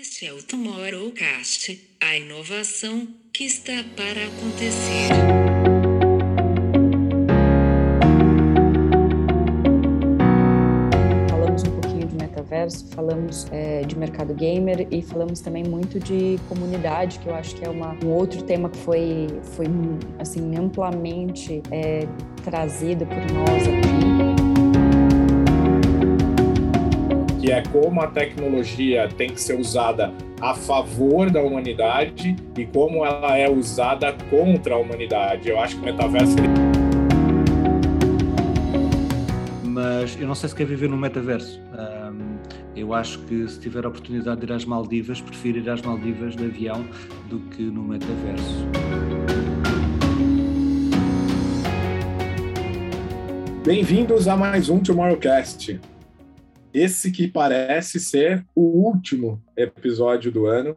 Este é o Tomorrowcast, a inovação que está para acontecer. Falamos um pouquinho de metaverso, falamos é, de mercado gamer e falamos também muito de comunidade, que eu acho que é uma, um outro tema que foi, foi assim, amplamente é, trazido por nós aqui que é como a tecnologia tem que ser usada a favor da humanidade e como ela é usada contra a humanidade. Eu acho que o metaverso. Mas eu não sei se quer viver no metaverso. Um, eu acho que se tiver a oportunidade de ir às Maldivas, prefiro ir às Maldivas de avião do que no metaverso. Bem-vindos a mais um Tomorrowcast. Esse que parece ser o último episódio do ano,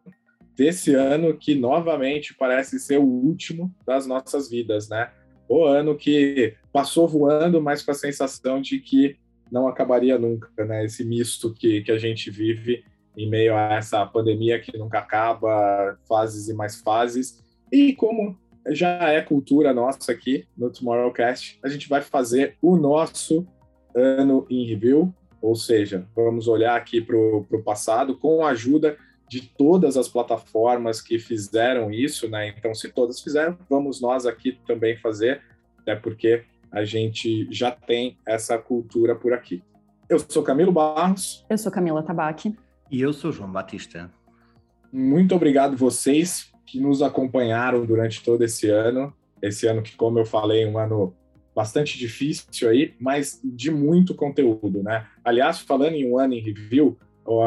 desse ano que novamente parece ser o último das nossas vidas, né? O ano que passou voando, mas com a sensação de que não acabaria nunca, né? Esse misto que, que a gente vive em meio a essa pandemia que nunca acaba, fases e mais fases. E como já é cultura nossa aqui no Tomorrowcast, a gente vai fazer o nosso ano em review, ou seja, vamos olhar aqui para o passado com a ajuda de todas as plataformas que fizeram isso, né? Então, se todas fizeram, vamos nós aqui também fazer, até porque a gente já tem essa cultura por aqui. Eu sou Camilo Barros. Eu sou Camila Tabaque. E eu sou João Batista. Muito obrigado vocês que nos acompanharam durante todo esse ano. Esse ano que, como eu falei, um ano bastante difícil aí, mas de muito conteúdo, né? Aliás, falando em um ano em review,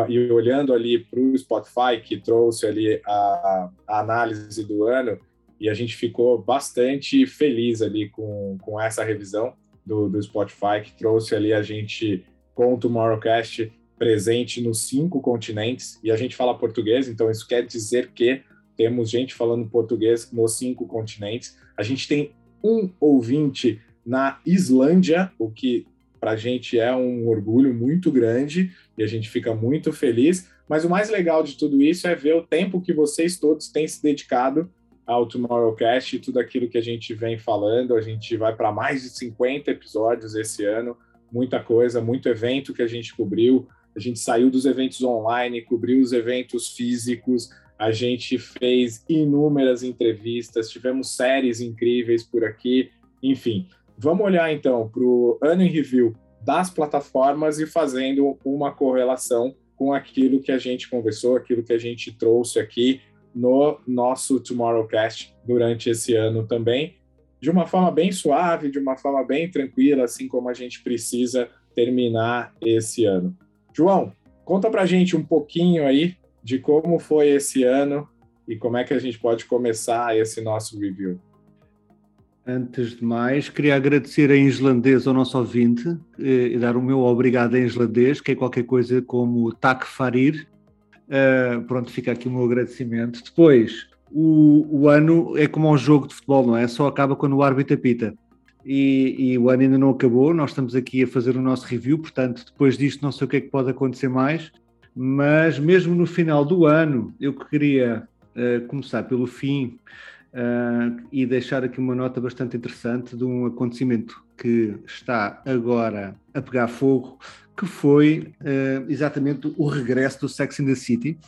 e olhando ali para o Spotify, que trouxe ali a, a, análise do ano, e a gente ficou bastante feliz ali com, com essa revisão do, do Spotify, que trouxe ali a gente com o Tomorrowcast presente nos cinco continentes, e a gente fala português, então isso quer dizer que temos gente falando português nos cinco continentes. A gente tem um ouvinte na Islândia, o que para a gente é um orgulho muito grande e a gente fica muito feliz. Mas o mais legal de tudo isso é ver o tempo que vocês todos têm se dedicado ao Tomorrowcast e tudo aquilo que a gente vem falando. A gente vai para mais de 50 episódios esse ano, muita coisa, muito evento que a gente cobriu. A gente saiu dos eventos online, cobriu os eventos físicos, a gente fez inúmeras entrevistas, tivemos séries incríveis por aqui, enfim. Vamos olhar então para o ano em review das plataformas e fazendo uma correlação com aquilo que a gente conversou, aquilo que a gente trouxe aqui no nosso Tomorrowcast durante esse ano também, de uma forma bem suave, de uma forma bem tranquila, assim como a gente precisa terminar esse ano. João, conta para gente um pouquinho aí de como foi esse ano e como é que a gente pode começar esse nosso review. Antes de mais, queria agradecer em islandês ao nosso ouvinte eh, e dar o meu obrigado em islandês, que é qualquer coisa como tak farir. Uh, pronto, fica aqui o meu agradecimento. Depois, o, o, ano é como um jogo de futebol, não é? Só acaba quando o árbitro apita. E, e, o ano ainda não acabou, nós estamos aqui a fazer o nosso review, portanto, depois disto não sei o que é que pode acontecer mais, mas mesmo no final do ano, eu queria uh, começar pelo fim uh, e deixar aqui uma nota bastante interessante de um acontecimento que está agora a pegar fogo, que foi uh, exatamente o regresso do Sex in the City.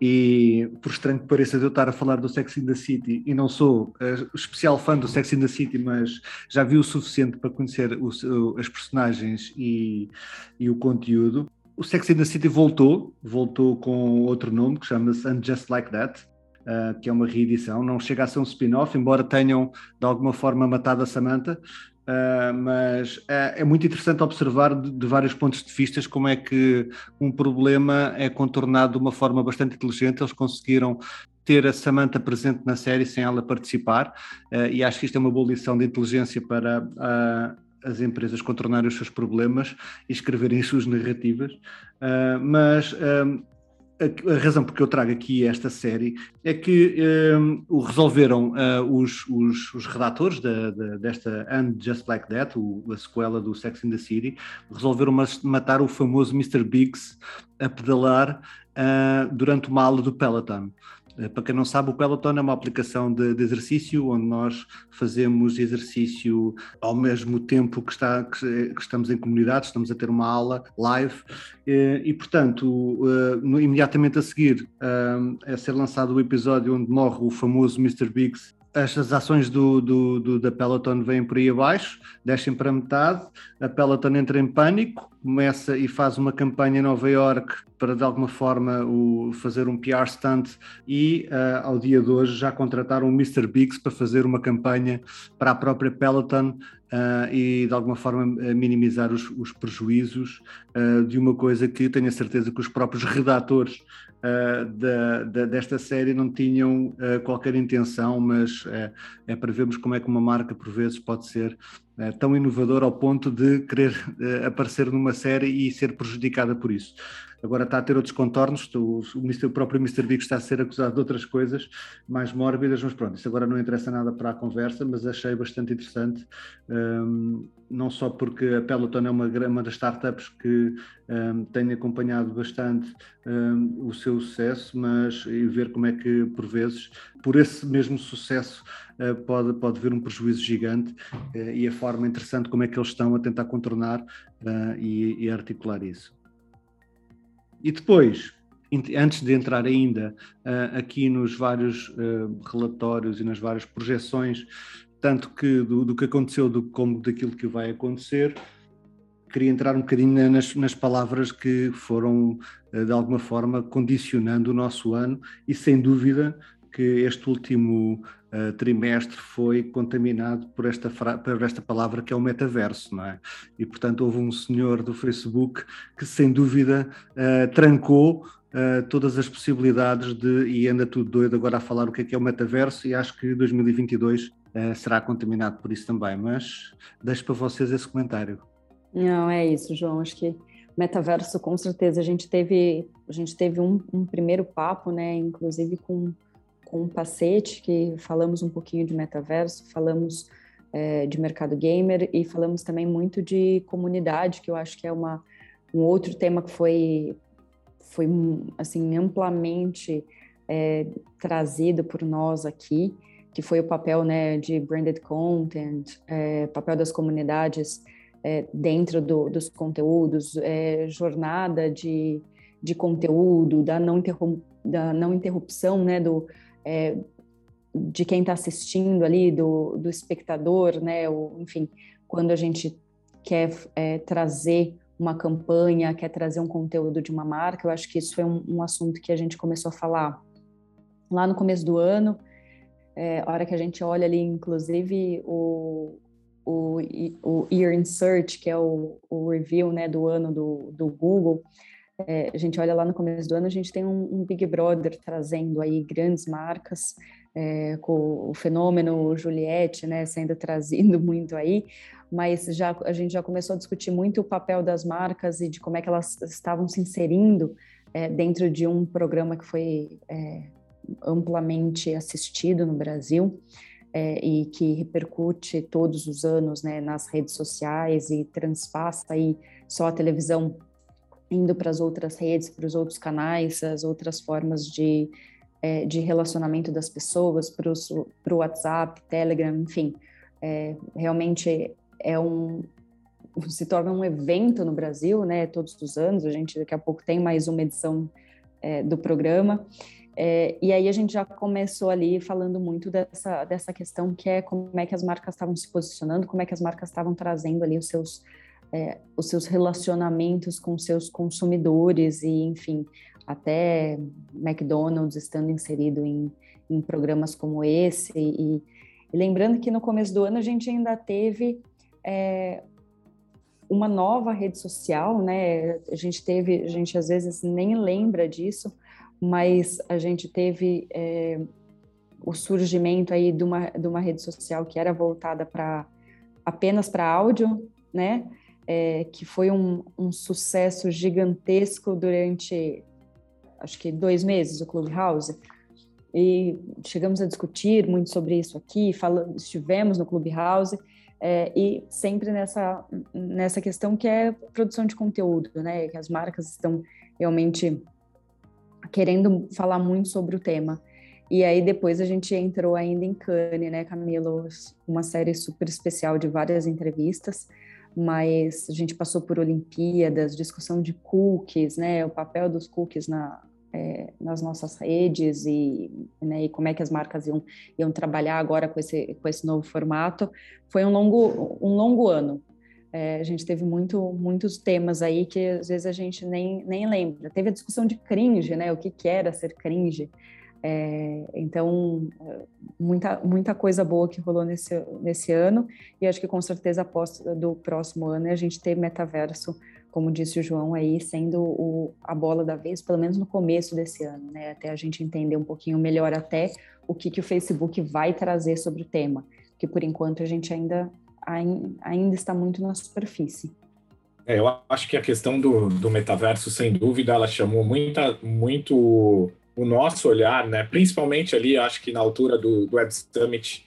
E por estranho que pareça eu estar a falar do Sex in the City, e não sou uh, especial fã do Sex in the City, mas já vi o suficiente para conhecer o, as personagens e, e o conteúdo. O Sex in the City voltou, voltou com outro nome que chama-se And Just Like That, uh, que é uma reedição. Não chega a ser um spin-off, embora tenham de alguma forma matado a Samantha, Uh, mas é, é, muito interessante observar de, de, vários pontos de vista como é que um problema é contornado de uma forma bastante inteligente. Eles conseguiram ter a Samantha presente na série sem ela participar, uh, e acho que isto é uma boa lição de inteligência para as empresas contornarem os seus problemas e escreverem as suas narrativas. mas a, razão porque eu trago aqui esta série é que um, resolveram uh, os, os, os, redatores da, da, desta And Just Like That, o, a sequela do Sex in the City, resolveram matar o famoso Mr. Biggs a pedalar uh, durante uma aula do Peloton. Uh, para quem não sabe, o Peloton é uma aplicação de, de, exercício onde nós fazemos exercício ao mesmo tempo que, está, que, que estamos em comunidade, estamos a ter uma aula live e, portanto, no, imediatamente a seguir a ser lançado o episódio onde morre o famoso Mr. Biggs as ações do, do, do, da Peloton vêm por aí abaixo, descem para metade, a Peloton entra em pânico, começa e faz uma campanha em Nova York para de alguma forma o, fazer um PR stunt e uh, ao dia de hoje já contrataram o Mr. Biggs para fazer uma campanha para a própria Peloton uh, e de alguma forma minimizar os, os prejuízos uh, de uma coisa que tenho a certeza que os próprios redatores da, da, desta série não tinham qualquer intenção, mas é para vermos como é que uma marca por vezes pode ser é, tão inovadora ao ponto de querer aparecer numa série e ser prejudicada por isso agora está a ter outros contornos, o, o, próprio Mr. Big está a ser acusado de outras coisas mais mórbidas, mas pronto, isso agora não interessa nada para a conversa, mas achei bastante interessante, um, não só porque a Peloton é uma, uma das startups que um, tem acompanhado bastante um, o seu sucesso, mas e ver como é que, por vezes, por esse mesmo sucesso, uh, pode, pode haver um prejuízo gigante uh, e a forma interessante como é que eles estão a tentar contornar uh, e, e articular isso. E depois, antes de entrar ainda aqui nos vários relatórios e nas várias projeções, tanto que do, do, que aconteceu do, como daquilo que vai acontecer, queria entrar um bocadinho nas, nas palavras que foram, de alguma forma, condicionando o nosso ano e, sem dúvida, que este último uh, trimestre foi contaminado por esta, por esta palavra que é o metaverso, não é? E, portanto, houve um senhor do Facebook que, sem dúvida, uh, trancou uh, todas as possibilidades de, e anda tudo doido agora a falar o que é que é o metaverso e acho que 2022 será contaminado por isso também, mas deixo para vocês esse comentário. Não, é isso, João, acho que metaverso, com certeza, a gente teve, a gente teve um, um primeiro papo, né, inclusive com com o Pacete, que falamos um pouquinho de metaverso, falamos é, de mercado gamer e falamos também muito de comunidade, que eu acho que é uma, um outro tema que foi, foi assim, amplamente é, trazido por nós aqui, que foi o papel né, de branded content, é, papel das comunidades é, dentro do, dos conteúdos, é, jornada de, de conteúdo, da não, da não interrupção né, do, é, de quem está assistindo ali, do, do espectador, né? Ou, enfim, quando a gente quer é, trazer uma campanha, quer trazer um conteúdo de uma marca, eu acho que isso foi um, um assunto que a gente começou a falar lá no começo do ano, é, a hora que a gente olha ali, inclusive, o, o, o Year in Search, que é o, o review né, do ano do, do Google, é, a gente olha lá no começo do ano, a gente tem um, um Big Brother trazendo aí grandes marcas, é, com o fenômeno Juliette, né, sendo trazido muito aí, mas já a gente já começou a discutir muito o papel das marcas e de como é que elas estavam se inserindo é, dentro de um programa que foi é, amplamente assistido no Brasil. É, e que repercute todos os anos né, nas redes sociais e transpassa aí só a televisão indo para as outras redes, para os outros canais, as outras formas de, é, de relacionamento das pessoas, para o WhatsApp, Telegram, enfim. É, realmente é um se torna um evento no Brasil, né? Todos os anos, a gente daqui a pouco tem mais uma edição é, do programa. É, e aí a gente já começou ali falando muito dessa, dessa questão que é como é que as marcas estavam se posicionando, como é que as marcas estavam trazendo ali os seus é, os seus relacionamentos com seus consumidores e, enfim, até McDonald's estando inserido em, em programas como esse. E, e, lembrando que no começo do ano a gente ainda teve é, uma nova rede social, né? A gente teve, a gente às vezes nem lembra disso, mas a gente teve é, o surgimento aí de uma, de uma rede social que era voltada para apenas para áudio, né? É, que foi um, um, sucesso gigantesco durante, acho que dois meses, o Clubhouse. E chegamos a discutir muito sobre isso aqui, falamos, estivemos no Clubhouse, é, e sempre nessa, nessa questão que é produção de conteúdo, né? Que as marcas estão realmente querendo falar muito sobre o tema. E aí depois a gente entrou ainda em Cannes, né, Camilo? Uma série super especial de várias entrevistas, mas a gente passou por Olimpíadas, discussão de cookies, né, o papel dos cookies na, é, nas nossas redes e, né, e, como é que as marcas iam, iam trabalhar agora com esse, com esse novo formato. Foi um longo, um longo ano. É, a gente teve muito, muitos temas aí que às vezes a gente nem, nem lembra. Teve a discussão de cringe, né? O que, que era ser cringe. É, então, muita, muita coisa boa que rolou nesse, nesse ano, e acho que com certeza após do próximo ano é a gente ter metaverso, como disse o João aí, sendo o, a bola da vez, pelo menos no começo desse ano, né? Até a gente entender um pouquinho melhor até o que, que o Facebook vai trazer sobre o tema, que por enquanto a gente ainda, ainda está muito na superfície. É, eu acho que a questão do, do metaverso, sem dúvida, ela chamou muita, muito o nosso olhar, né? Principalmente ali, acho que na altura do, do Web Summit,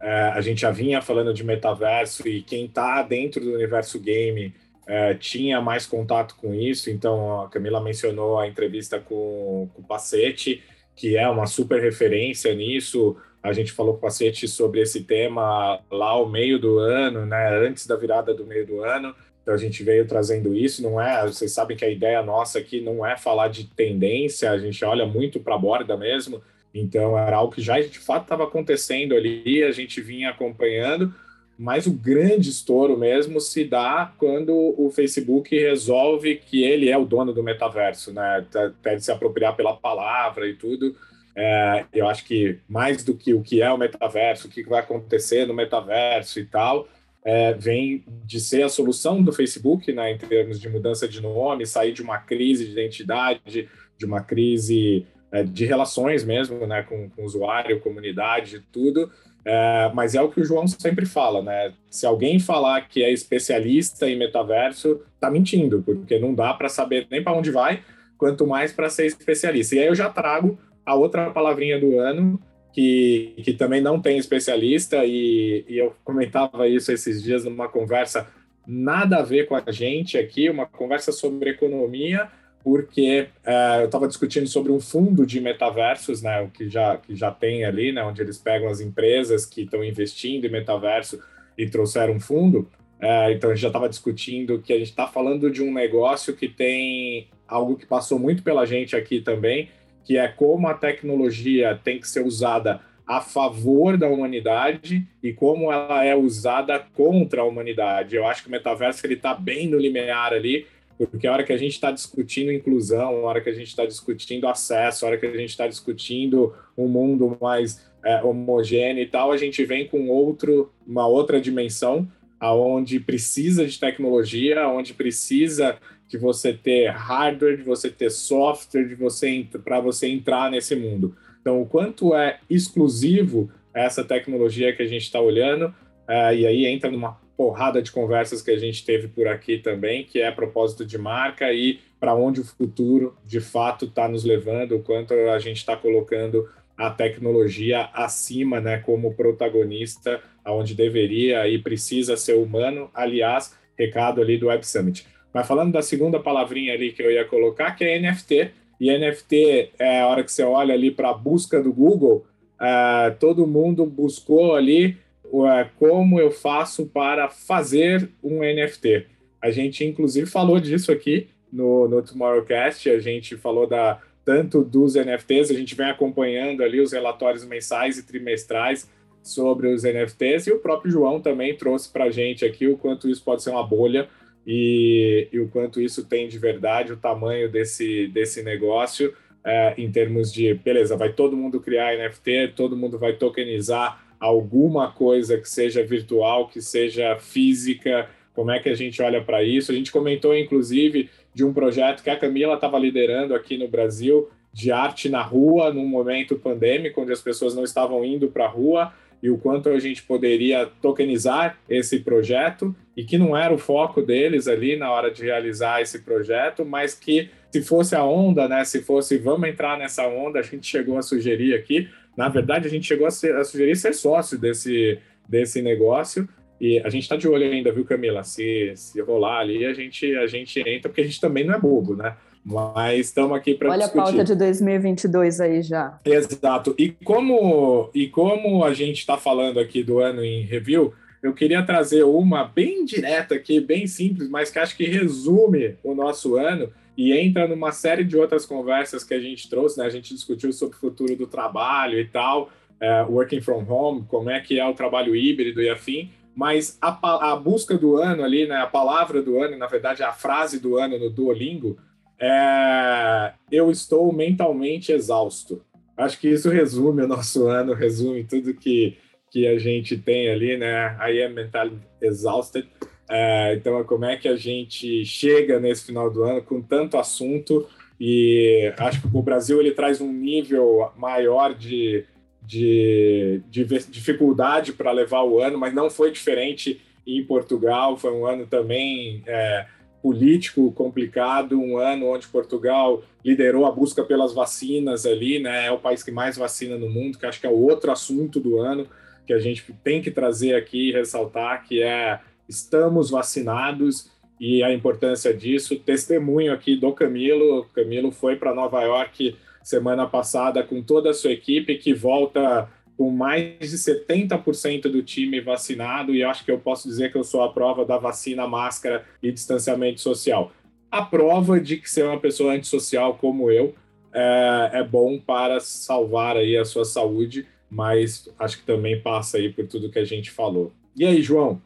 é, a gente já vinha falando de metaverso e quem está dentro do universo game é, tinha mais contato com isso. Então, a Camila mencionou a entrevista com, com o Pacete, que é uma super referência nisso. A gente falou com o Pacete sobre esse tema lá ao meio do ano, né? Antes da virada do meio do ano. Então a gente veio trazendo isso, não é? Vocês sabem que a ideia nossa aqui não é falar de tendência, a gente olha muito para a borda mesmo. Então era algo que já de fato estava acontecendo ali, a gente vinha acompanhando, mas o grande estouro mesmo se dá quando o Facebook resolve que ele é o dono do metaverso, né? Até se apropriar pela palavra e tudo. É, eu acho que mais do que o que é o metaverso, o que vai acontecer no metaverso e tal, é, vem de ser a solução do Facebook, né, em termos de mudança de nome, sair de uma crise de identidade, de uma crise é, de relações mesmo, né, com, com usuário, comunidade, tudo. É, mas é o que o João sempre fala, né? Se alguém falar que é especialista em metaverso, tá mentindo, porque não dá para saber nem para onde vai, quanto mais para ser especialista. E aí eu já trago a outra palavrinha do ano, que, que também não tem especialista, e, e eu comentava isso esses dias numa conversa nada a ver com a gente aqui, uma conversa sobre economia, porque uh, eu estava discutindo sobre um fundo de metaversos, né, o que já, que já tem ali, né, onde eles pegam as empresas que estão investindo em metaverso e trouxeram um fundo. Uh, então a gente já estava discutindo que a gente está falando de um negócio que tem algo que passou muito pela gente aqui também, que é como a tecnologia tem que ser usada a favor da humanidade e como ela é usada contra a humanidade. Eu acho que o metaverso ele está bem no limiar ali, porque a hora que a gente está discutindo inclusão, a hora que a gente está discutindo acesso, a hora que a gente está discutindo um mundo mais é, homogêneo e tal, a gente vem com outro, uma outra dimensão, aonde precisa de tecnologia, onde precisa de você ter hardware, de você ter software, de você para você entrar nesse mundo. Então, o quanto é exclusivo essa tecnologia que a gente está olhando, uh, e aí entra numa porrada de conversas que a gente teve por aqui também, que é propósito de marca e para onde o futuro de fato está nos levando, o quanto a gente está colocando a tecnologia acima, né, como protagonista, aonde deveria e precisa ser humano. Aliás, recado ali do Web Summit. Mas falando da segunda palavrinha ali que eu ia colocar, que é NFT. E NFT, é a hora que você olha ali para a busca do Google, é, todo mundo buscou ali é, como eu faço para fazer um NFT. A gente, inclusive, falou disso aqui no, no Tomorrowcast, a gente falou da, tanto dos NFTs, a gente vem acompanhando ali os relatórios mensais e trimestrais sobre os NFTs, e o próprio João também trouxe para a gente aqui o quanto isso pode ser uma bolha e, e o quanto isso tem de verdade, o tamanho desse, desse negócio é, em termos de, beleza, vai todo mundo criar NFT, todo mundo vai tokenizar alguma coisa que seja virtual, que seja física, como é que a gente olha para isso? A gente comentou, inclusive, de um projeto que a Camila estava liderando aqui no Brasil, de arte na rua, num momento pandêmico, onde as pessoas não estavam indo para a rua, e o quanto a gente poderia tokenizar esse projeto e que não era o foco deles ali na hora de realizar esse projeto, mas que se fosse a onda, né, se fosse vamos entrar nessa onda, a gente chegou a sugerir aqui, na verdade a gente chegou a, ser, a sugerir ser sócio desse, desse negócio e a gente está de olho ainda, viu, Camila? Se, se rolar ali, a gente, a gente entra, porque a gente também não é bobo, né? Mas estamos aqui para discutir. Olha a pauta de 2022 aí já. Exato. E como, e como a gente está falando aqui do ano em review, eu queria trazer uma bem direta aqui, bem simples, mas que acho que resume o nosso ano e entra numa série de outras conversas que a gente trouxe, né? A gente discutiu sobre o futuro do trabalho e tal, uh, working from home, como é que é o trabalho híbrido e afim, mas a, a busca do ano ali, né? A palavra do ano, na verdade, a frase do ano no Duolingo, é, eu estou mentalmente exausto. Acho que isso resume o nosso ano, resume tudo que, que a gente tem ali, né? I am mentally exhausted. É, então, como é que a gente chega nesse final do ano com tanto assunto? E acho que o Brasil ele traz um nível maior de, de, de dificuldade para levar o ano, mas não foi diferente em Portugal. Foi um ano também é, político complicado, um ano onde Portugal liderou a busca pelas vacinas ali, né? É o país que mais vacina no mundo, que acho que é o outro assunto do ano que a gente tem que trazer aqui e ressaltar, que é estamos vacinados e a importância disso. Testemunho aqui do Camilo. Camilo foi para Nova York semana passada com toda a sua equipe, que volta com mais de 70% do time vacinado, e acho que eu posso dizer que eu sou a prova da vacina, máscara e distanciamento social. A prova de que ser uma pessoa antissocial como eu é, é bom para salvar aí a sua saúde, mas acho que também passa aí por tudo que a gente falou. E aí, João?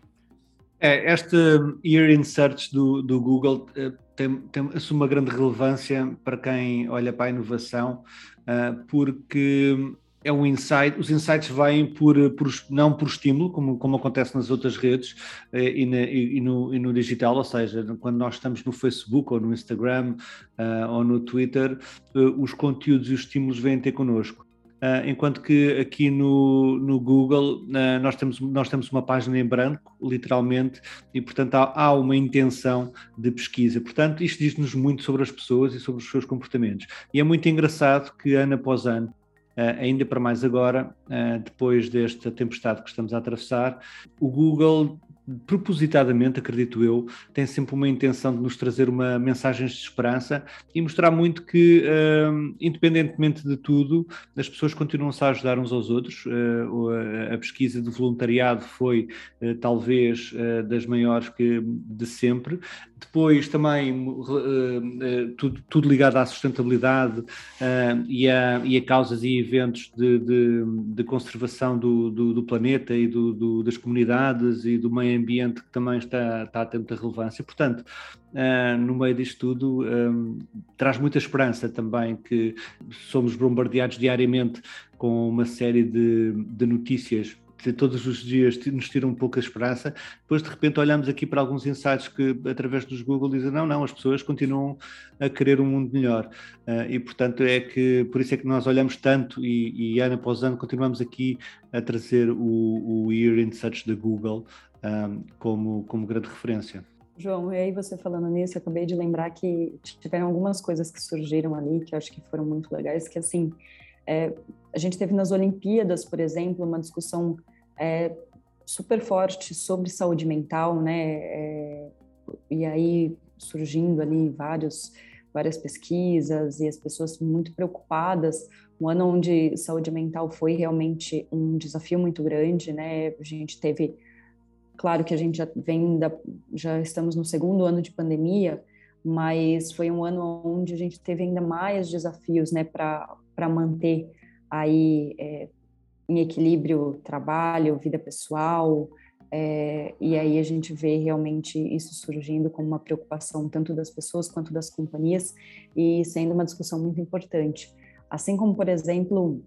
É, este Year in Search do, do Google eh, tem, tem, assume uma grande relevância para quem olha para a inovação, uh, porque é um insight, os insights vêm por, por, não por estímulo, como, como acontece nas outras redes eh, e, na, e, no, e, no, digital, ou seja, quando nós estamos no Facebook ou no Instagram uh, ou no Twitter, uh, os conteúdos e os estímulos vêm ter connosco. Uh, enquanto que aqui no, no Google uh, nós, temos, nós temos uma página em branco, literalmente, e portanto há, há uma intenção de pesquisa. Portanto, isto diz-nos muito sobre as pessoas e sobre os seus comportamentos. E é muito engraçado que ano após ano ainda para mais agora, uh, depois desta tempestade que estamos a atravessar, o Google propositadamente, acredito eu, tem sempre uma intenção de nos trazer uma mensagem de esperança e mostrar muito que, uh, independentemente de tudo, as pessoas continuam-se a ajudar uns aos outros. Uh, a pesquisa de voluntariado foi uh, talvez das maiores que de sempre. Depois também tudo, tudo, ligado à sustentabilidade e, a, e a causas e eventos de, de, de conservação do, do, do, planeta e do, do, das comunidades e do meio ambiente que também está, está a ter muita relevância. Portanto, uh, no meio disto tudo, traz muita esperança também que somos bombardeados diariamente com uma série de, de notícias todos os dias nos tiram um pouco a esperança, depois de repente olhamos aqui para alguns insights que através dos Google dizem não, não, as pessoas continuam a querer um mundo melhor uh, e portanto é que, por isso é que nós olhamos tanto e, e ano após ano continuamos aqui a trazer o, o Year in Search da Google um, como, como grande referência. João, e aí você falando nisso, eu acabei de lembrar que tiveram algumas coisas que surgiram ali que eu acho que foram muito legais, que assim, é, a gente teve nas Olimpíadas, por exemplo, uma discussão é, super forte sobre saúde mental, né? É, e aí surgindo ali vários, várias pesquisas e as pessoas muito preocupadas. Um ano onde saúde mental foi realmente um desafio muito grande, né? A gente teve, claro que a gente já vem da, já estamos no segundo ano de pandemia, mas foi um ano onde a gente teve ainda mais desafios, né? Para manter aí é, em equilíbrio trabalho, vida pessoal, é, e aí a gente vê realmente isso surgindo como uma preocupação tanto das pessoas quanto das companhias e sendo uma discussão muito importante. Assim como, por exemplo,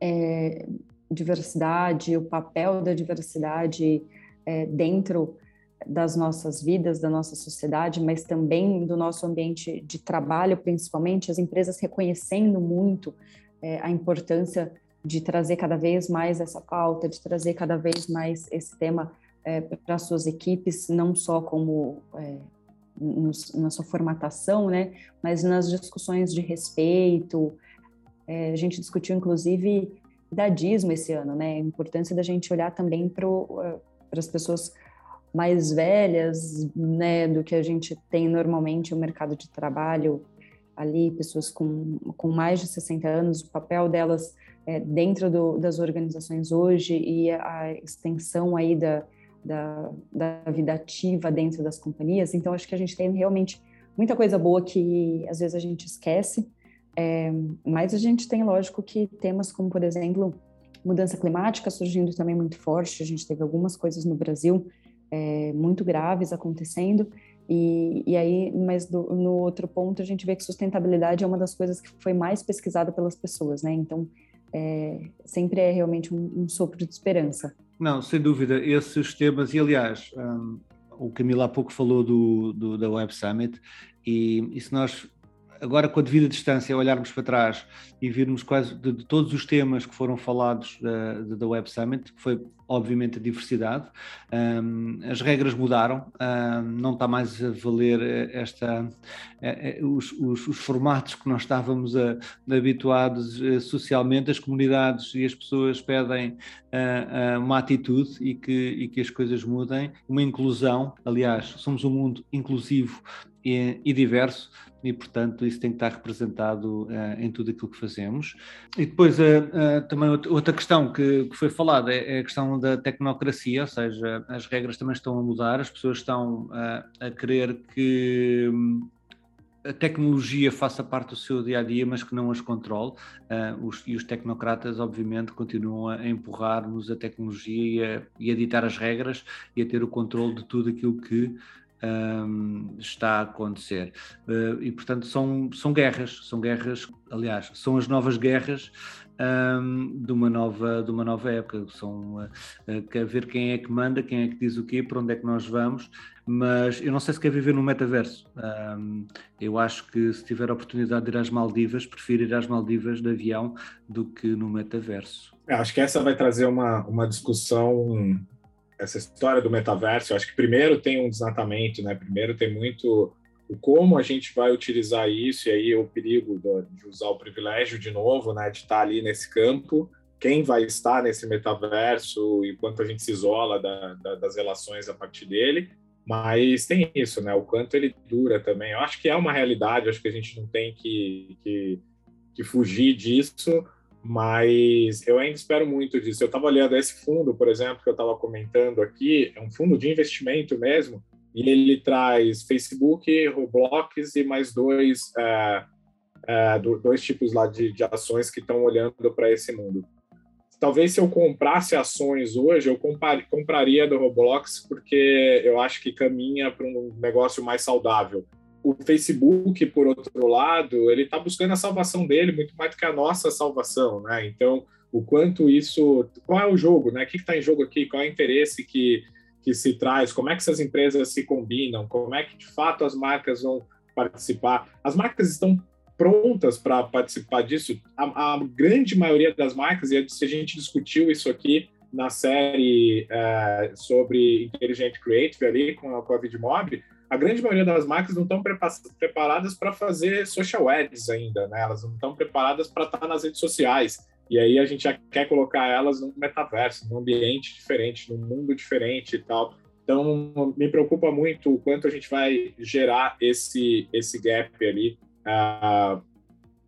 é, diversidade, o papel da diversidade é, dentro das nossas vidas, da nossa sociedade, mas também do nosso ambiente de trabalho, principalmente, as empresas reconhecendo muito é, a importância de trazer cada vez mais essa pauta, de trazer cada vez mais esse tema é, para suas equipes, não só como é, na sua formatação, né, mas nas discussões de respeito. É, a gente discutiu, inclusive, dadismo esse ano, né, a importância da gente olhar também para as pessoas mais velhas, né, do que a gente tem normalmente no mercado de trabalho, ali pessoas com, com mais de 60 anos, o papel delas é, dentro do, das organizações hoje e a extensão aí da, da, da vida ativa dentro das companhias. Então, acho que a gente tem realmente muita coisa boa que às vezes a gente esquece, é, mas a gente tem, lógico, que temas como, por exemplo, mudança climática surgindo também muito forte. A gente teve algumas coisas no Brasil é, muito graves acontecendo. E, e aí, mas do, no outro ponto, a gente vê que sustentabilidade é uma das coisas que foi mais pesquisada pelas pessoas, né? Então, é, sempre é realmente um, um, sopro de esperança. Não, sem dúvida, esses temas, e aliás, um, o Camilo há pouco falou do, do, da Web Summit, e, e se nós agora com a devida distância, olharmos para trás e virmos quase de, de todos os temas que foram falados da, da Web Summit, que foi obviamente a diversidade, um, as regras mudaram, um, não está mais a valer eh, esta, eh, eh, os, os, os, formatos que nós estávamos a, habituados socialmente, as comunidades e as pessoas pedem uh, uma atitude e que, e que as coisas mudem, uma inclusão, aliás, somos um mundo inclusivo e, e diverso, e, portanto, isso tem que estar representado uh, em tudo aquilo que fazemos. E depois, uh, uh, também outra questão que, que, foi falada é a questão da tecnocracia, ou seja, as regras também estão a mudar, as pessoas estão a querer que um, a tecnologia faça parte do seu dia a dia, mas que não as controle. Os, e os tecnocratas, obviamente, continuam a empurrar-nos a tecnologia e a, e a ditar as regras e a ter o controle de tudo aquilo que um, está a acontecer. Uh, e, portanto, são, são guerras, são guerras, aliás, são as novas guerras um, de, uma nova, de uma nova época. São uh, quer ver quem é que manda, quem é que diz o quê, para onde é que nós vamos, mas eu não sei se quer viver no metaverso. Um, eu acho que se tiver a oportunidade de ir às Maldivas, prefiro ir às Maldivas de avião do que no metaverso. acho que essa vai trazer uma, uma discussão essa história do metaverso, eu acho que primeiro tem um desatamento, né? Primeiro tem muito o como a gente vai utilizar isso e aí o perigo de usar o privilégio de novo, né? De estar ali nesse campo, quem vai estar nesse metaverso e quanto a gente se isola da, da, das relações a partir dele. Mas tem isso, né? O quanto ele dura também. Eu acho que é uma realidade. Acho que a gente não tem que, que, que fugir disso mas eu ainda espero muito disso. Eu estava olhando esse fundo, por exemplo, que eu estava comentando aqui, é um fundo de investimento mesmo, e ele traz Facebook, Roblox e mais dois, é, é, dois tipos lá de, de ações que estão olhando para esse mundo. Talvez se eu comprasse ações hoje, eu compraria do Roblox, porque eu acho que caminha para um negócio mais saudável o Facebook, por outro lado, ele está buscando a salvação dele muito mais do que a nossa salvação, né? Então, o quanto isso, qual é o jogo, né? O que está em jogo aqui? Qual é o interesse que que se traz? Como é que essas empresas se combinam? Como é que de fato as marcas vão participar? As marcas estão prontas para participar disso? A, a, grande maioria das marcas, e se a gente discutiu isso aqui na série é, sobre Intelligent Creative ali com a, com a VidMob, a grande maioria das marcas não estão preparadas para fazer social ads ainda, né? Elas não estão preparadas para estar nas redes sociais. E aí a gente já quer colocar elas num metaverso, num ambiente diferente, num mundo diferente e tal. Então, me preocupa muito o quanto a gente vai gerar esse, esse gap ali uh,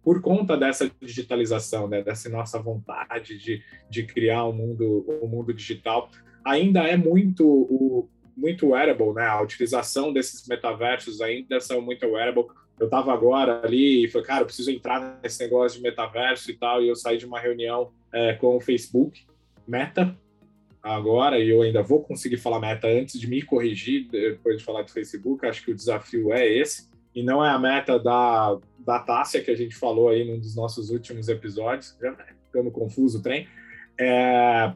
por conta dessa digitalização, né? dessa nossa vontade de, de criar um mundo, um mundo digital. Ainda é muito o, muito wearable, né? A utilização desses metaversos ainda são muito wearable. Eu estava agora ali e falei, cara, eu preciso entrar nesse negócio de metaverso e tal, e eu saí de uma reunião é, com o Facebook, Meta, agora, e eu ainda vou conseguir falar Meta antes de me corrigir, depois de falar do Facebook, acho que o desafio é esse, e não é a meta da, da Tássia que a gente falou aí num dos nossos últimos episódios, já tá ficando confuso o trem, é,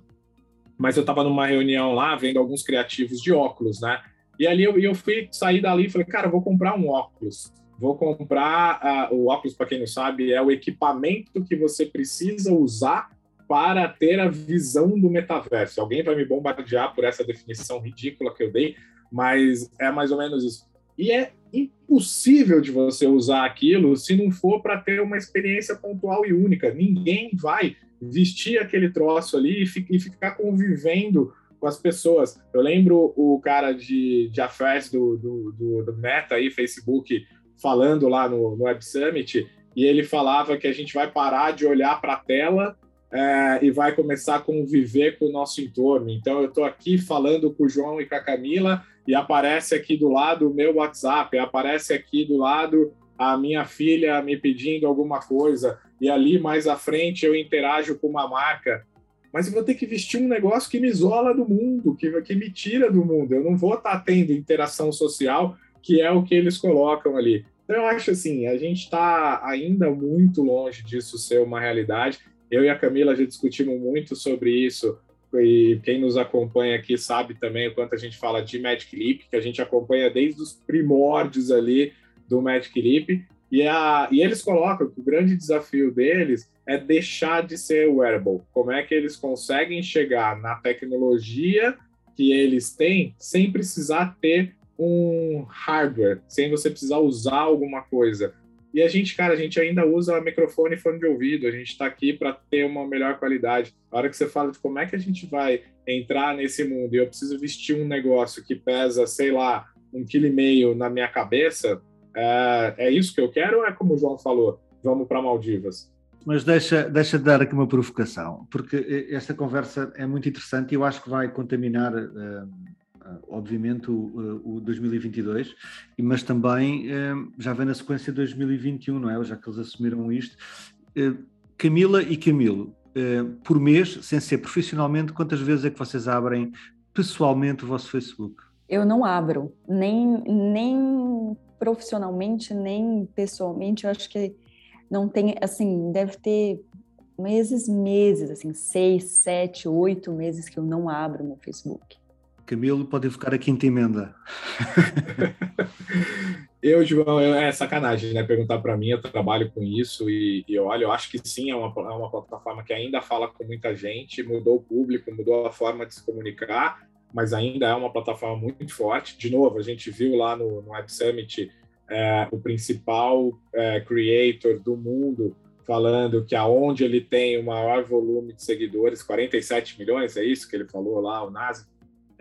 mas eu estava numa reunião lá vendo alguns criativos de óculos, né? E ali eu, eu fui sair dali e falei, cara, vou comprar um óculos. Vou comprar uh, o óculos, para quem não sabe, é o equipamento que você precisa usar para ter a visão do metaverso. Alguém vai me bombardear por essa definição ridícula que eu dei, mas é mais ou menos isso. E é impossível de você usar aquilo se não for para ter uma experiência pontual e única. Ninguém vai vestir aquele troço ali e ficar convivendo com as pessoas. Eu lembro o cara de, de affairs do, do, do, do Meta aí, Facebook, falando lá no, no Web Summit, e ele falava que a gente vai parar de olhar para a tela é, e vai começar a conviver com o nosso entorno. Então, eu estou aqui falando com o João e com a Camila, e aparece aqui do lado o meu WhatsApp, aparece aqui do lado a minha filha me pedindo alguma coisa, e ali mais à frente eu interajo com uma marca. Mas eu vou ter que vestir um negócio que me isola do mundo, que, que me tira do mundo. Eu não vou estar tendo interação social, que é o que eles colocam ali. Então, eu acho assim, a gente está ainda muito longe disso ser uma realidade. Eu e a Camila já discutimos muito sobre isso e quem nos acompanha aqui sabe também o quanto a gente fala de Magic Leap, que a gente acompanha desde os primórdios ali do Magic Leap, e, a, e eles colocam que o grande desafio deles é deixar de ser wearable. Como é que eles conseguem chegar na tecnologia que eles têm sem precisar ter um hardware, sem você precisar usar alguma coisa. E a gente, cara, a gente ainda usa microfone e fone de ouvido, a gente está aqui para ter uma melhor qualidade. A hora que você fala de como é que a gente vai entrar nesse mundo e eu preciso vestir um negócio que pesa, sei lá, um quilo e meio na minha cabeça, é, é isso que eu quero ou é como o João falou, vamos para Maldivas? Mas deixa, deixa de dar aqui uma provocação, porque esta conversa é muito interessante e eu acho que vai contaminar uh, obviamente, o, o 2022, mas também eh, já vem na sequência de 2021, não é? Já que eles assumiram isto. Camila e Camilo, por mês, sem ser profissionalmente, quantas vezes é que vocês abrem pessoalmente o vosso Facebook? Eu não abro, nem, nem profissionalmente, nem pessoalmente. Eu acho que não tem, assim, deve ter meses, meses, assim, seis, sete, oito meses que eu não abro meu Facebook. Camilo pode invocar a quinta emenda. eu, João, é sacanagem, né? Perguntar para mim, eu trabalho com isso e, e olha, eu acho que sim, é uma, é uma plataforma que ainda fala com muita gente, mudou o público, mudou a forma de se comunicar, mas ainda é uma plataforma muito forte. De novo, a gente viu lá no, no Web Summit é, o principal é, creator do mundo falando que aonde ele tem o maior volume de seguidores, 47 milhões, é isso que ele falou lá, o Nazi,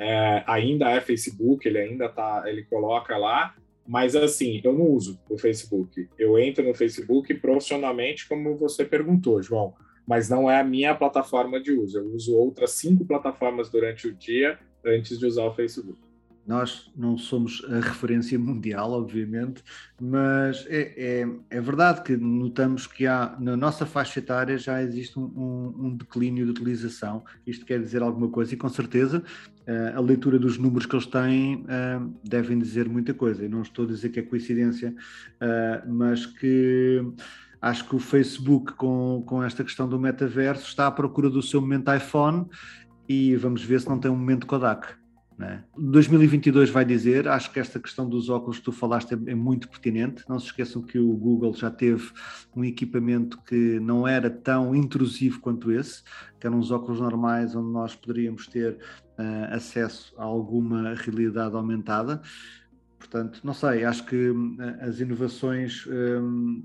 é, ainda é Facebook, ele ainda tá, ele coloca lá, mas assim, eu não uso o Facebook. Eu entro no Facebook profissionalmente, como você perguntou, João, mas não é a minha plataforma de uso. Eu uso outras cinco plataformas durante o dia antes de usar o Facebook. Nós não somos a referência mundial, obviamente, mas é, é, é, verdade que notamos que há, na nossa faixa etária já existe um, um, um, declínio de utilização. Isto quer dizer alguma coisa e com certeza uh, a leitura dos números que eles têm uh, devem dizer muita coisa. Eu não estou a dizer que é coincidência, uh, mas que acho que o Facebook, com, com esta questão do metaverso, está à procura do seu momento iPhone e vamos ver se não tem um momento Kodak. Né? 2022 vai dizer, acho que esta questão dos óculos que tu falaste é, é, muito pertinente. Não se esqueçam que o Google já teve um equipamento que não era tão intrusivo quanto esse, que eram os óculos normais onde nós poderíamos ter uh, acesso a alguma realidade aumentada. Portanto, não sei, acho que uh, as inovações um,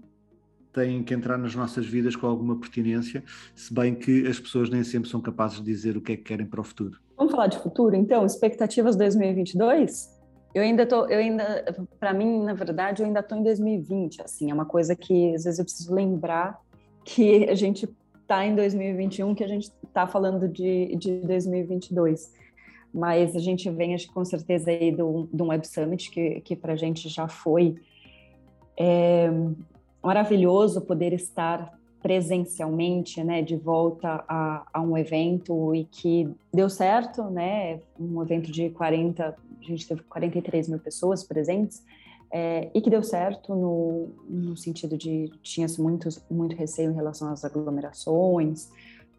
têm que entrar nas nossas vidas com alguma pertinência, se bem que as pessoas nem sempre são capazes de dizer o que é que querem para o futuro. Vamos falar de futuro, então? Expectativas 2022? Eu ainda tô, eu ainda, para mim, na verdade, eu ainda estou em 2020. Assim, é uma coisa que às vezes eu preciso lembrar que a gente está em 2021, que a gente está falando de, de 2022. Mas a gente vem, acho que com certeza, aí do, do Web Summit, que, que para a gente já foi é, maravilhoso poder estar presencialmente, né, de volta a, a, um evento e que deu certo, né, um evento de 40, a gente teve 43 mil pessoas presentes, é, e que deu certo no, no sentido de tinha-se muito, muito receio em relação às aglomerações,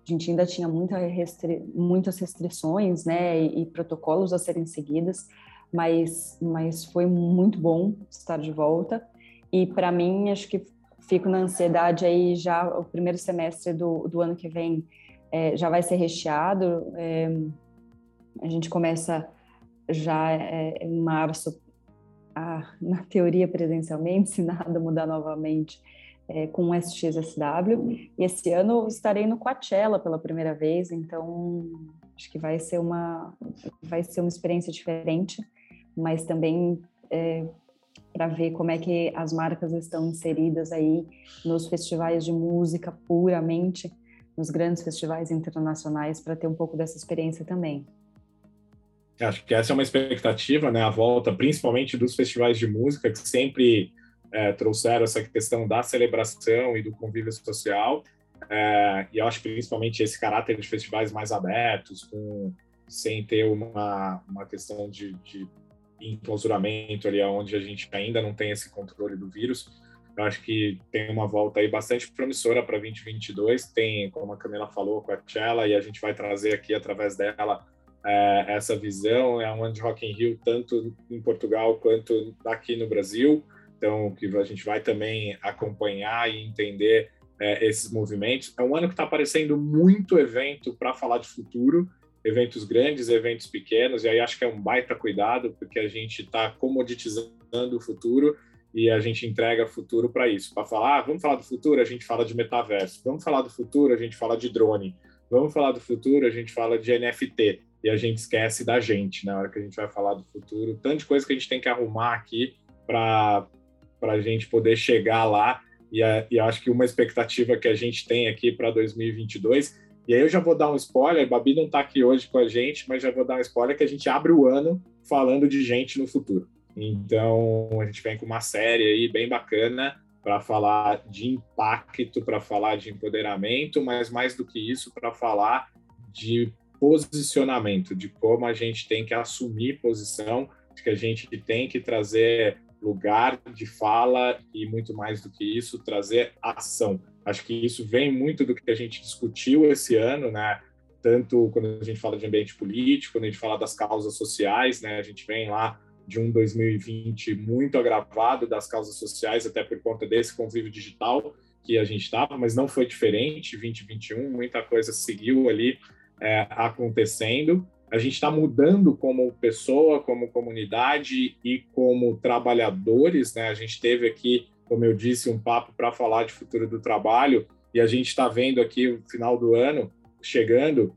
a gente ainda tinha muita restri muitas restrições, né, e, e protocolos a serem seguidos, mas, mas foi muito bom estar de volta, e para mim, acho que fico na ansiedade aí já o primeiro semestre do, do ano que vem é, já vai ser recheado. É, a gente começa já é, em março, a, na teoria presencialmente, se nada mudar novamente, é, com o SXSW. E esse ano estarei no Coachella pela primeira vez, então Acho que vai ser uma, vai ser uma experiência diferente, mas também é, para ver como é que as marcas estão inseridas aí nos festivais de música puramente, nos grandes festivais internacionais, para ter um pouco dessa experiência também. Acho que essa é uma expectativa, né? A volta, principalmente dos festivais de música, que sempre é, trouxeram essa questão da celebração e do convívio social. É, e eu acho principalmente esse caráter de festivais mais abertos, com, sem ter uma, uma questão de, de enclausuramento ali, onde a gente ainda não tem esse controle do vírus. Eu acho que tem uma volta aí bastante promissora para 2022. Tem, como a Camila falou, com a Coachella, e a gente vai trazer aqui através dela é, essa visão. É um ano de Rock in Rio tanto em Portugal quanto aqui no Brasil. Então, que a gente vai também acompanhar e entender é, esses movimentos. É um ano que está aparecendo muito evento para falar de futuro, eventos grandes, eventos pequenos, e aí acho que é um baita cuidado, porque a gente está comoditizando o futuro e a gente entrega futuro para isso. Para falar, ah, vamos falar do futuro, a gente fala de metaverso. Vamos falar do futuro, a gente fala de drone. Vamos falar do futuro, a gente fala de NFT. E a gente esquece da gente na hora que a gente vai falar do futuro. Tanta coisa que a gente tem que arrumar aqui para a gente poder chegar lá. E, a, e acho que uma expectativa que a gente tem aqui para 2022 e aí eu já vou dar um spoiler, Babi não está aqui hoje com a gente, mas já vou dar um spoiler que a gente abre o ano falando de gente no futuro. Então a gente vem com uma série aí bem bacana para falar de impacto, para falar de empoderamento, mas mais do que isso, para falar de posicionamento, de como a gente tem que assumir posição, de que a gente tem que trazer lugar de fala e muito mais do que isso, trazer ação. Acho que isso vem muito do que a gente discutiu esse ano, né? Tanto quando a gente fala de ambiente político, quando a gente fala das causas sociais, né? A gente vem lá de um 2020 muito agravado das causas sociais, até por conta desse convívio digital que a gente estava, mas não foi diferente. 2021, muita coisa seguiu ali é, acontecendo. A gente está mudando como pessoa, como comunidade e como trabalhadores, né? A gente teve aqui como eu disse, um papo para falar de futuro do trabalho. E a gente está vendo aqui o final do ano chegando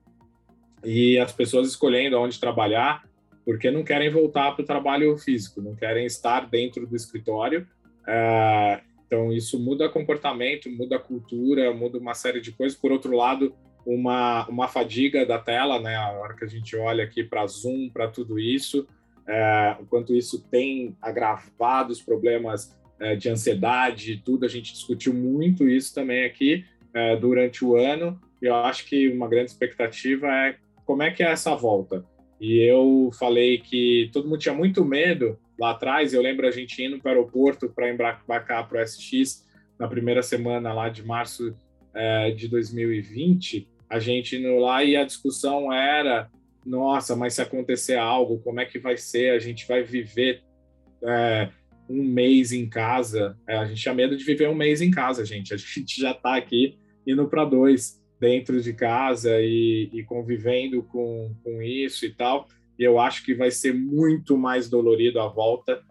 e as pessoas escolhendo onde trabalhar porque não querem voltar para o trabalho físico, não querem estar dentro do escritório. É, então, isso muda comportamento, muda cultura, muda uma série de coisas. Por outro lado, uma, uma fadiga da tela, né? A hora que a gente olha aqui para Zoom, para tudo isso, é, quanto isso tem agravado os problemas de ansiedade, tudo. A gente discutiu muito isso também aqui é, durante o ano. E eu acho que uma grande expectativa é como é que é essa volta. E eu falei que todo mundo tinha muito medo lá atrás. Eu lembro a gente indo para o aeroporto para embarcar para o SX na primeira semana lá de março é, de 2020. A gente indo lá e a discussão era: nossa, mas se acontecer algo, como é que vai ser? A gente vai viver é, um mês em casa. É, a gente tinha medo de viver um mês em casa, gente. A gente já está aqui indo para dois dentro de casa e, e, convivendo com, com isso e tal. E eu acho que vai ser muito mais dolorido a volta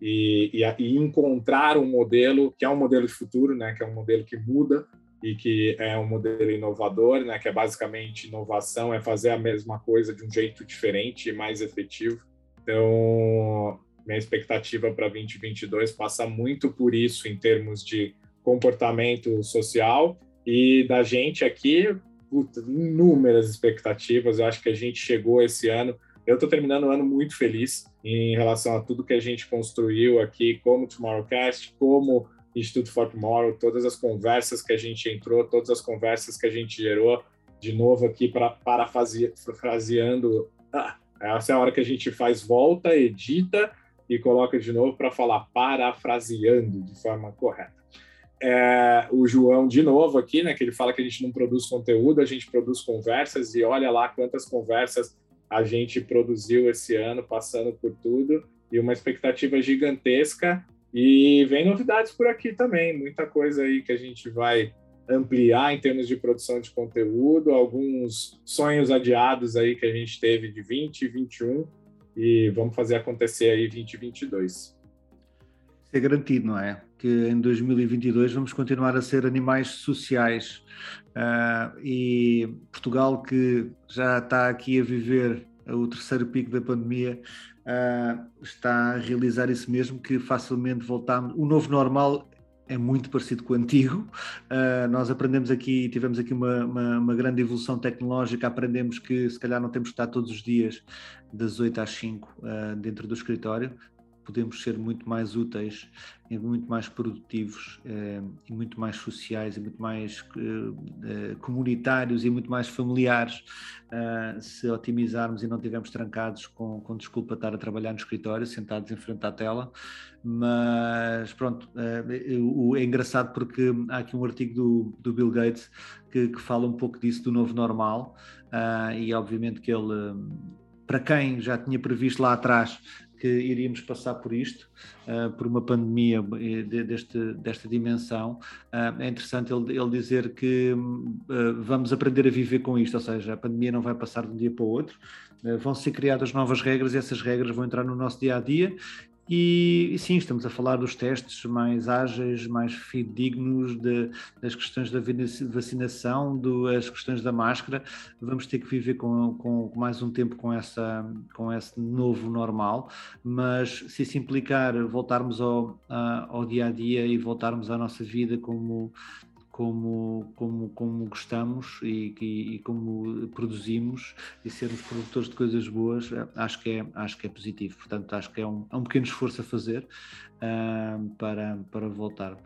e, e, e, encontrar um modelo que é um modelo de futuro, né? Que é um modelo que muda e que é um modelo inovador, né? Que é basicamente inovação, é fazer a mesma coisa de um jeito diferente e mais efetivo. Então, minha expectativa para 2022 passa muito por isso em termos de comportamento social e da gente aqui, puta, inúmeras expectativas. Eu acho que a gente chegou esse ano. Eu estou terminando o ano muito feliz em relação a tudo que a gente construiu aqui, como Tomorrowcast, como Instituto for Tomorrow, todas as conversas que a gente entrou, todas as conversas que a gente gerou, de novo aqui para parafraseando. Ah, essa é a hora que a gente faz volta, edita e coloca de novo para falar parafraseando de forma correta. É, o João, de novo aqui, né, que ele fala que a gente não produz conteúdo, a gente produz conversas, e olha lá quantas conversas a gente produziu esse ano, passando por tudo, e uma expectativa gigantesca. E vem novidades por aqui também, muita coisa aí que a gente vai ampliar em termos de produção de conteúdo, alguns sonhos adiados aí que a gente teve de 20 e 21 e vamos fazer acontecer aí 2022. Isso é garantido, não é? que em 2022 vamos continuar a ser animais sociais. Uh, e Portugal, que já está aqui a viver o terceiro pico da pandemia, uh, está a realizar isso mesmo, que facilmente voltamos. O novo normal é muito parecido com o antigo. Uh, nós aprendemos aqui, tivemos aqui uma, uma, uma, grande evolução tecnológica, aprendemos que se calhar não temos que estar todos os dias das 8 às 5 uh, dentro do escritório, podemos ser muito mais úteis muito mais produtivos eh, e muito mais sociais e muito mais eh, eh, comunitários e muito mais familiares se otimizarmos e não estivermos trancados com, com desculpa estar a trabalhar no escritório, sentados em frente à tela. Mas pronto, é engraçado porque há aqui um artigo do, do Bill Gates que, que, fala um pouco disso do novo normal e obviamente que ele para quem já tinha previsto lá atrás que iríamos passar por isto, uh, por uma pandemia eh, de, deste, desta dimensão. Uh, é interessante ele, ele dizer que uh, vamos aprender a viver com isto, ou seja, a pandemia não vai passar de um dia para o outro, vão ser criadas novas regras e essas regras vão entrar no nosso dia a dia e, sim, estamos a falar dos testes mais ágeis, mais fidedignos, de, das questões da vacinação, das questões da máscara. Vamos ter que viver com, com, mais um tempo com, essa, com esse novo normal, mas se isso implicar voltarmos ao, ao dia a dia e voltarmos à nossa vida como como, como, como gostamos e, e, e, como produzimos e sermos produtores de coisas boas, eh, acho que é, acho que é positivo. Portanto, acho que é um, é um pequeno esforço a fazer uh, para, para voltar.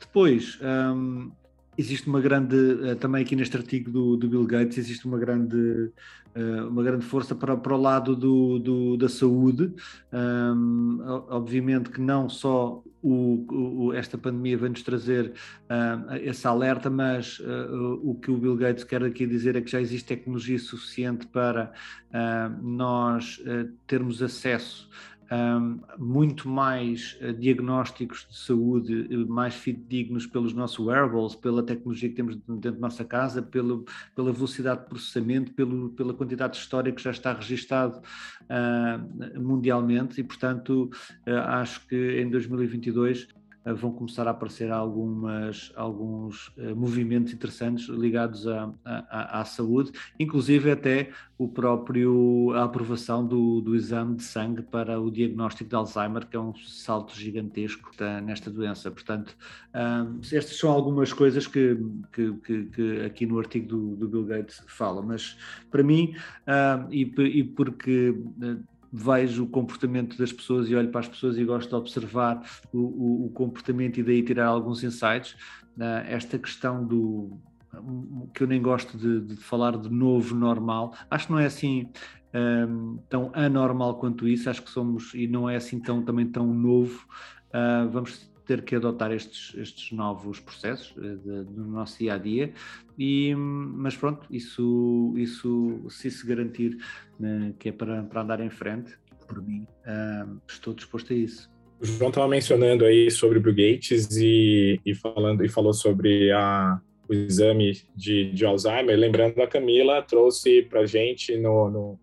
Depois, um, existe uma grande, uh, também aqui neste artigo do, do Bill Gates, existe uma grande eh, uma grande força para, para o lado do, do da saúde. Um, obviamente que não só o, o, esta pandemia vai nos trazer uh, esse alerta, mas uh, o que o Bill Gates quer aqui dizer é que já existe tecnologia suficiente para uh, nós termos acesso um, muito mais uh, diagnósticos de saúde, uh, mais fidedignos pelos nossos wearables, pela tecnologia que temos dentro da nossa casa, pelo, pela velocidade de processamento, pelo, pela quantidade de história que já está registado uh, mundialmente. E, portanto, acho que em 2022 eh, vão começar a aparecer algumas, alguns uh, movimentos interessantes ligados à, à, à, saúde, inclusive até o próprio, a aprovação do, do exame de sangue para o diagnóstico de Alzheimer, que é um salto gigantesco nesta doença. Portanto, um, estas são algumas coisas que, que, que, que, aqui no artigo do, do Bill Gates fala, mas para mim, um, e, e porque vejo o comportamento das pessoas e olho para as pessoas e gosto de observar o, o, o comportamento e daí tirar alguns insights. Uh, esta questão do que eu nem gosto de, de, falar de novo normal, acho que não é assim um, tão anormal quanto isso, acho que somos e não é assim tão também tão novo. Uh, vamos ter que adotar estes, estes novos processos eh, de, no nosso dia a dia, e, mas pronto, isso, isso se se garantir né, que é para, para andar em frente, por mim, uh, estou disposto a isso. O João estava mencionando aí sobre o Bill Gates e, e, falando, e falou sobre a, o exame de, de Alzheimer. Lembrando, a Camila trouxe para gente no, no,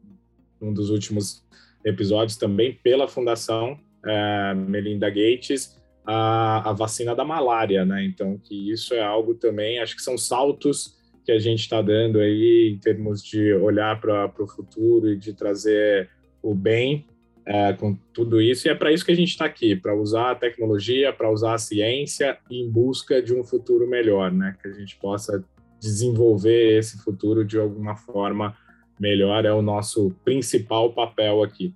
num dos últimos episódios também pela Fundação uh, Melinda Gates a, a vacina da malária, né? Então, que isso é algo também, acho que são saltos que a gente está dando aí em termos de olhar para o futuro e de trazer o bem é, com tudo isso. E é para isso que a gente está aqui, para usar a tecnologia, para usar a ciência em busca de um futuro melhor, né? Que a gente possa desenvolver esse futuro de alguma forma melhor. É o nosso principal papel aqui.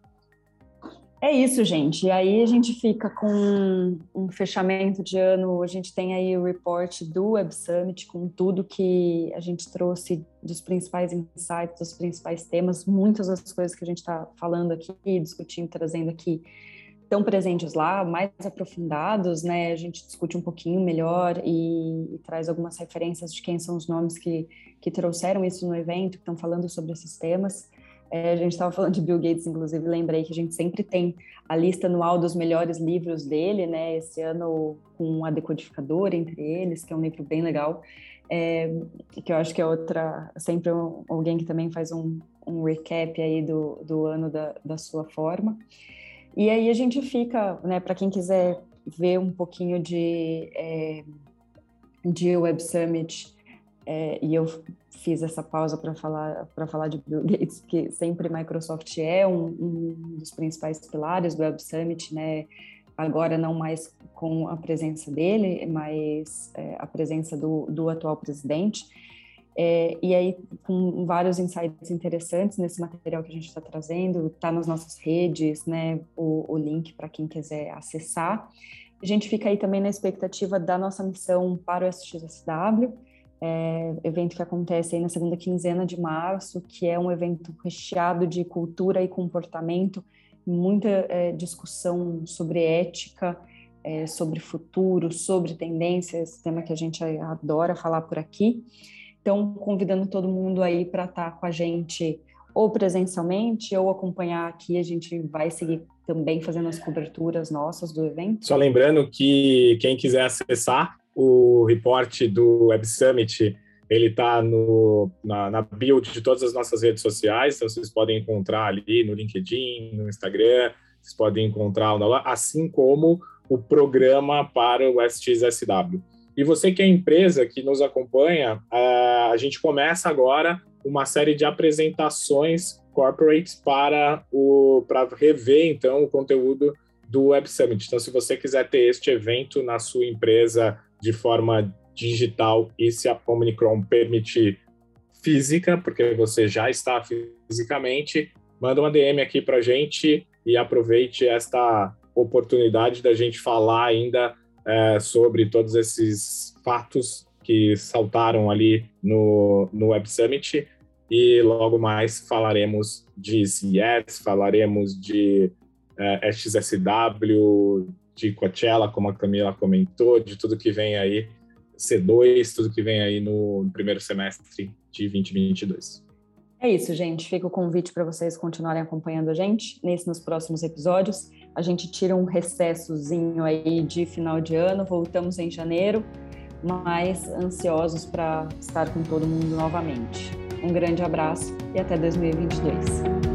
É isso, gente. E aí a gente fica com um fechamento de ano. A gente tem aí o report do Web Summit com tudo que a gente trouxe dos principais insights, dos principais temas. Muitas das coisas que a gente está falando aqui, discutindo, trazendo aqui, estão presentes lá, mais aprofundados, né? A gente discute um pouquinho melhor e, e traz algumas referências de quem são os nomes que, que trouxeram isso no evento, que estão falando sobre esses temas. É, a gente estava falando de Bill Gates, inclusive, lembrei que a gente sempre tem a lista anual dos melhores livros dele, né? Esse ano com a decodificadora entre eles, que é um livro bem legal, é, que eu acho que é outra, sempre um, alguém que também faz um, um recap aí do, do ano da, da sua forma. E aí a gente fica, né, para quem quiser ver um pouquinho de, é, de Web Summit, é, e eu fiz essa pausa para falar para falar de Bill Gates, porque sempre Microsoft é um, um, dos principais pilares do Web Summit, né? Agora não mais com a presença dele, mas é, a presença do, do atual presidente. É, e aí, com vários insights interessantes nesse material que a gente está trazendo, está nas nossas redes, né? O, o link para quem quiser acessar. A gente fica aí também na expectativa da nossa missão para o SXSW, é, evento que acontece aí na segunda quinzena de março, que é um evento recheado de cultura e comportamento, muita é, discussão sobre ética, é, sobre futuro, sobre tendências, tema que a gente adora falar por aqui. Então, convidando todo mundo aí para estar com a gente ou presencialmente ou acompanhar aqui, a gente vai seguir também fazendo as coberturas nossas do evento. Só lembrando que quem quiser acessar o reporte do Web Summit, ele está na, na bio de todas as nossas redes sociais, então vocês podem encontrar ali no LinkedIn, no Instagram, vocês podem encontrar, assim como o programa para o SXSW. E você que é empresa que nos acompanha, a gente começa agora uma série de apresentações corporates para o para rever então o conteúdo do Web Summit. Então, se você quiser ter este evento na sua empresa de forma digital e se a Omnicron permitir física, porque você já está fisicamente, manda uma DM aqui para gente e aproveite esta oportunidade da gente falar ainda é, sobre todos esses fatos que saltaram ali no, no Web Summit. E logo mais falaremos de CES, falaremos de é, XSW, de Coachella, como a Camila comentou, de tudo que vem aí, C2, tudo que vem aí no, primeiro semestre de 2022. É isso, gente. Fica o convite para vocês continuarem acompanhando a gente nesse nos próximos episódios. A gente tira um recessozinho aí de final de ano, voltamos em janeiro, mas ansiosos para estar com todo mundo novamente. Um grande abraço e até 2022.